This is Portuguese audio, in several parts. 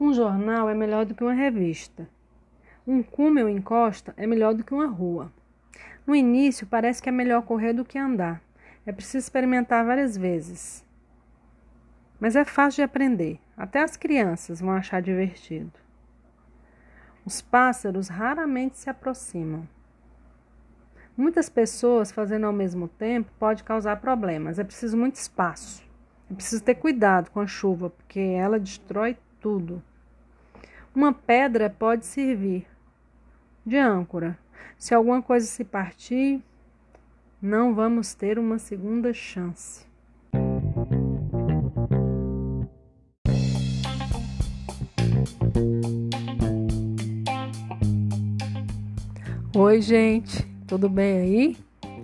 Um jornal é melhor do que uma revista. Um cume ou encosta é melhor do que uma rua. No início, parece que é melhor correr do que andar. É preciso experimentar várias vezes. Mas é fácil de aprender. Até as crianças vão achar divertido. Os pássaros raramente se aproximam. Muitas pessoas fazendo ao mesmo tempo pode causar problemas. É preciso muito espaço. É preciso ter cuidado com a chuva, porque ela destrói tudo. Uma pedra pode servir de âncora. Se alguma coisa se partir, não vamos ter uma segunda chance. Oi, gente, tudo bem aí?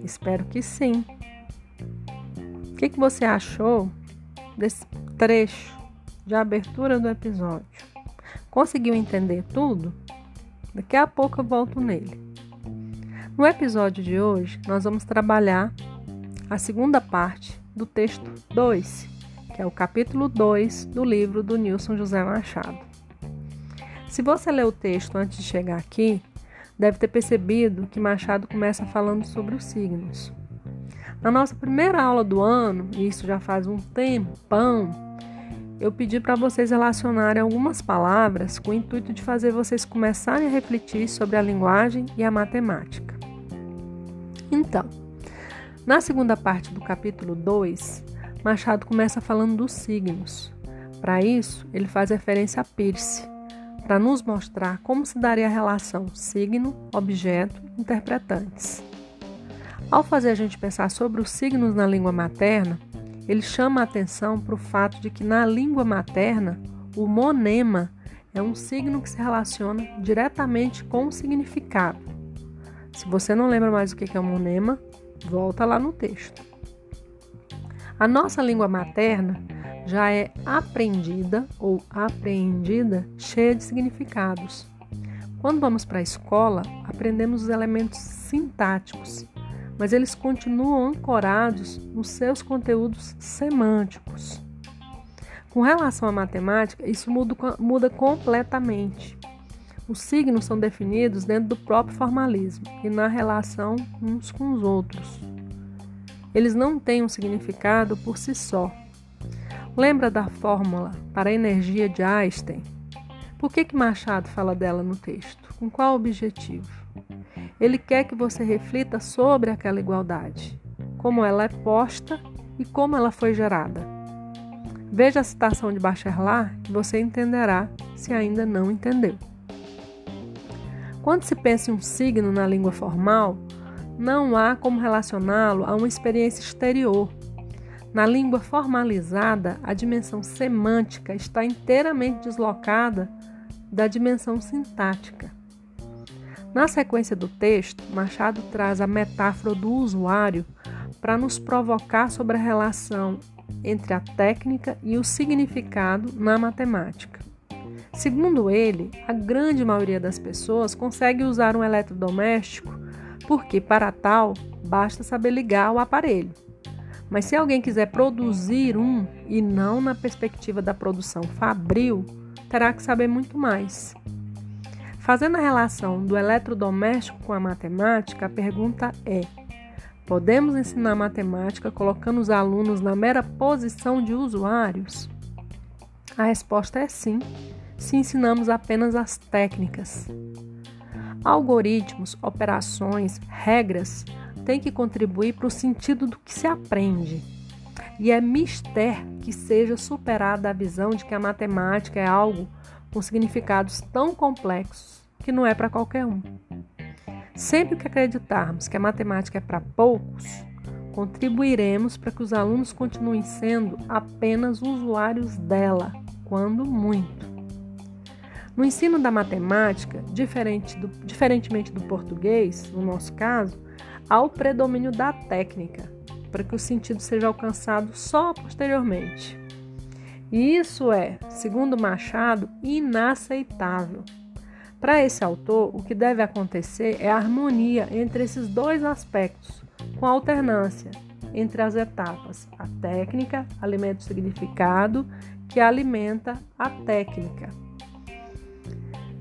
Espero que sim. O que, que você achou desse trecho de abertura do episódio? Conseguiu entender tudo? Daqui a pouco eu volto nele. No episódio de hoje, nós vamos trabalhar a segunda parte do texto 2, que é o capítulo 2 do livro do Nilson José Machado. Se você leu o texto antes de chegar aqui, deve ter percebido que Machado começa falando sobre os signos. Na nossa primeira aula do ano, e isso já faz um tempão, eu pedi para vocês relacionarem algumas palavras com o intuito de fazer vocês começarem a refletir sobre a linguagem e a matemática. Então, na segunda parte do capítulo 2, Machado começa falando dos signos. Para isso, ele faz referência a Peirce, para nos mostrar como se daria a relação signo, objeto, interpretantes. Ao fazer a gente pensar sobre os signos na língua materna, ele chama a atenção para o fato de que na língua materna, o monema é um signo que se relaciona diretamente com o significado. Se você não lembra mais o que é um monema, volta lá no texto. A nossa língua materna já é aprendida ou apreendida cheia de significados. Quando vamos para a escola, aprendemos os elementos sintáticos, mas eles continuam ancorados nos seus conteúdos semânticos. Com relação à matemática, isso muda, muda completamente. Os signos são definidos dentro do próprio formalismo e na relação uns com os outros. Eles não têm um significado por si só, Lembra da fórmula para a energia de Einstein? Por que, que Machado fala dela no texto? Com qual objetivo? Ele quer que você reflita sobre aquela igualdade, como ela é posta e como ela foi gerada. Veja a citação de Bachelard que você entenderá se ainda não entendeu. Quando se pensa em um signo na língua formal, não há como relacioná-lo a uma experiência exterior na língua formalizada, a dimensão semântica está inteiramente deslocada da dimensão sintática. Na sequência do texto, Machado traz a metáfora do usuário para nos provocar sobre a relação entre a técnica e o significado na matemática. Segundo ele, a grande maioria das pessoas consegue usar um eletrodoméstico porque, para tal, basta saber ligar o aparelho. Mas se alguém quiser produzir um e não na perspectiva da produção fabril, terá que saber muito mais. Fazendo a relação do eletrodoméstico com a matemática, a pergunta é: podemos ensinar matemática colocando os alunos na mera posição de usuários? A resposta é sim, se ensinamos apenas as técnicas. Algoritmos, operações, regras tem que contribuir para o sentido do que se aprende. E é mister que seja superada a visão de que a matemática é algo com significados tão complexos que não é para qualquer um. Sempre que acreditarmos que a matemática é para poucos, contribuiremos para que os alunos continuem sendo apenas usuários dela, quando muito. No ensino da matemática, diferente do, diferentemente do português, no nosso caso, ao predomínio da técnica, para que o sentido seja alcançado só posteriormente. E isso é, segundo Machado, inaceitável. Para esse autor, o que deve acontecer é a harmonia entre esses dois aspectos, com alternância entre as etapas. A técnica alimenta o significado, que alimenta a técnica.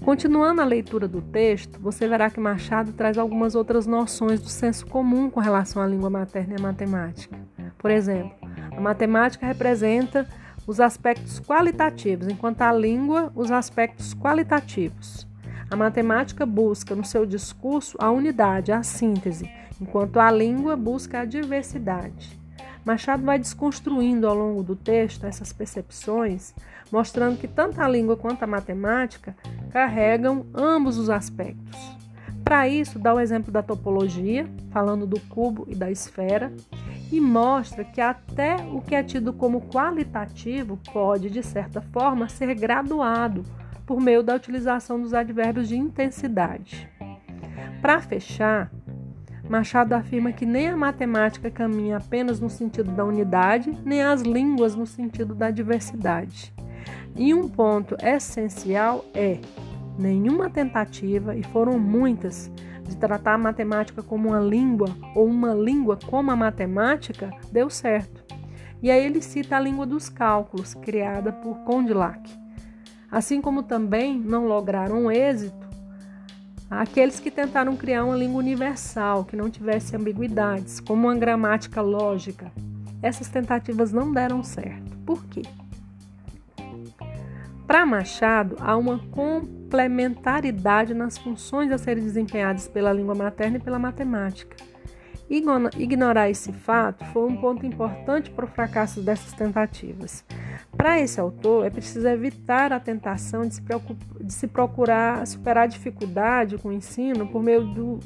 Continuando a leitura do texto, você verá que Machado traz algumas outras noções do senso comum com relação à língua materna e à matemática. Por exemplo, a matemática representa os aspectos qualitativos, enquanto a língua os aspectos qualitativos. A matemática busca no seu discurso a unidade, a síntese, enquanto a língua busca a diversidade. Machado vai desconstruindo ao longo do texto essas percepções, mostrando que tanto a língua quanto a matemática carregam ambos os aspectos. Para isso, dá o exemplo da topologia, falando do cubo e da esfera, e mostra que até o que é tido como qualitativo pode, de certa forma, ser graduado por meio da utilização dos advérbios de intensidade. Para fechar, Machado afirma que nem a matemática caminha apenas no sentido da unidade, nem as línguas no sentido da diversidade. E um ponto essencial é: nenhuma tentativa, e foram muitas, de tratar a matemática como uma língua ou uma língua como a matemática deu certo. E aí ele cita a língua dos cálculos, criada por Condillac. Assim como também não lograram êxito aqueles que tentaram criar uma língua universal que não tivesse ambiguidades, como uma gramática lógica. Essas tentativas não deram certo. Por quê? Para Machado, há uma complementaridade nas funções a serem desempenhadas pela língua materna e pela matemática. Ignorar esse fato foi um ponto importante para o fracasso dessas tentativas. Para esse autor, é preciso evitar a tentação de se, de se procurar superar a dificuldade com o ensino por meio do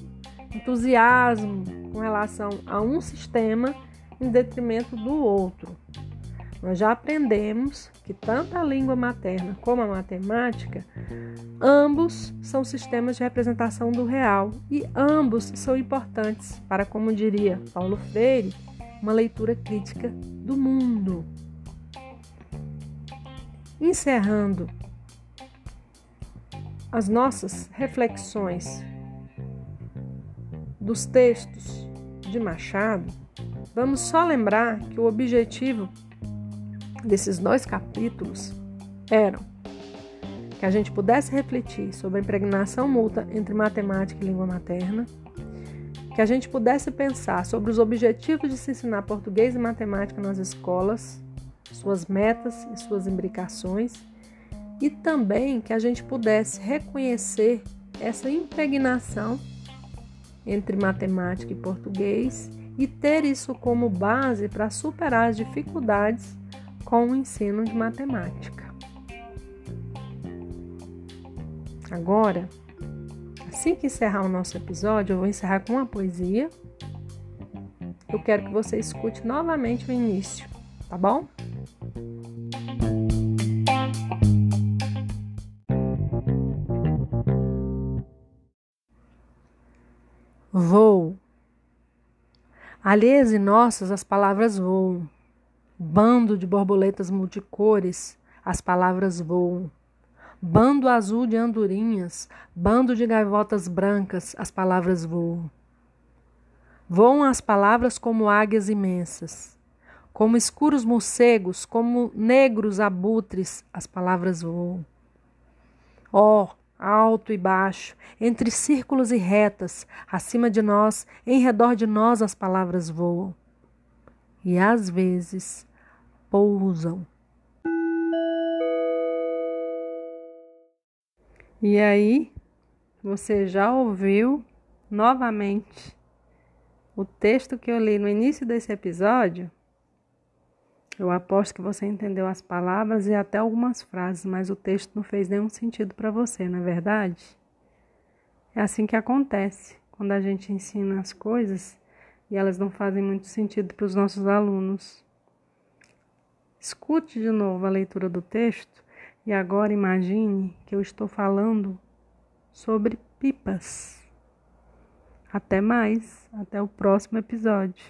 entusiasmo com relação a um sistema em detrimento do outro. Nós já aprendemos que tanto a língua materna como a matemática, ambos são sistemas de representação do real e ambos são importantes para, como diria Paulo Freire, uma leitura crítica do mundo. Encerrando as nossas reflexões dos textos de Machado, vamos só lembrar que o objetivo desses dois capítulos eram que a gente pudesse refletir sobre a impregnação mútua entre matemática e língua materna, que a gente pudesse pensar sobre os objetivos de se ensinar português e matemática nas escolas, suas metas e suas imbricações, e também que a gente pudesse reconhecer essa impregnação entre matemática e português e ter isso como base para superar as dificuldades com o ensino de matemática. Agora, assim que encerrar o nosso episódio, eu vou encerrar com uma poesia. Eu quero que você escute novamente o início, tá bom? Voo. Alheias e nossas as palavras voam Bando de borboletas multicores, as palavras voam. Bando azul de andorinhas, bando de gaivotas brancas, as palavras voam. Voam as palavras como águias imensas. Como escuros morcegos, como negros abutres, as palavras voam. Ó, oh, alto e baixo, entre círculos e retas, acima de nós, em redor de nós as palavras voam. E às vezes pousam. E aí, você já ouviu novamente o texto que eu li no início desse episódio? Eu aposto que você entendeu as palavras e até algumas frases, mas o texto não fez nenhum sentido para você, não é verdade? É assim que acontece quando a gente ensina as coisas e elas não fazem muito sentido para os nossos alunos. Escute de novo a leitura do texto e agora imagine que eu estou falando sobre pipas. Até mais, até o próximo episódio.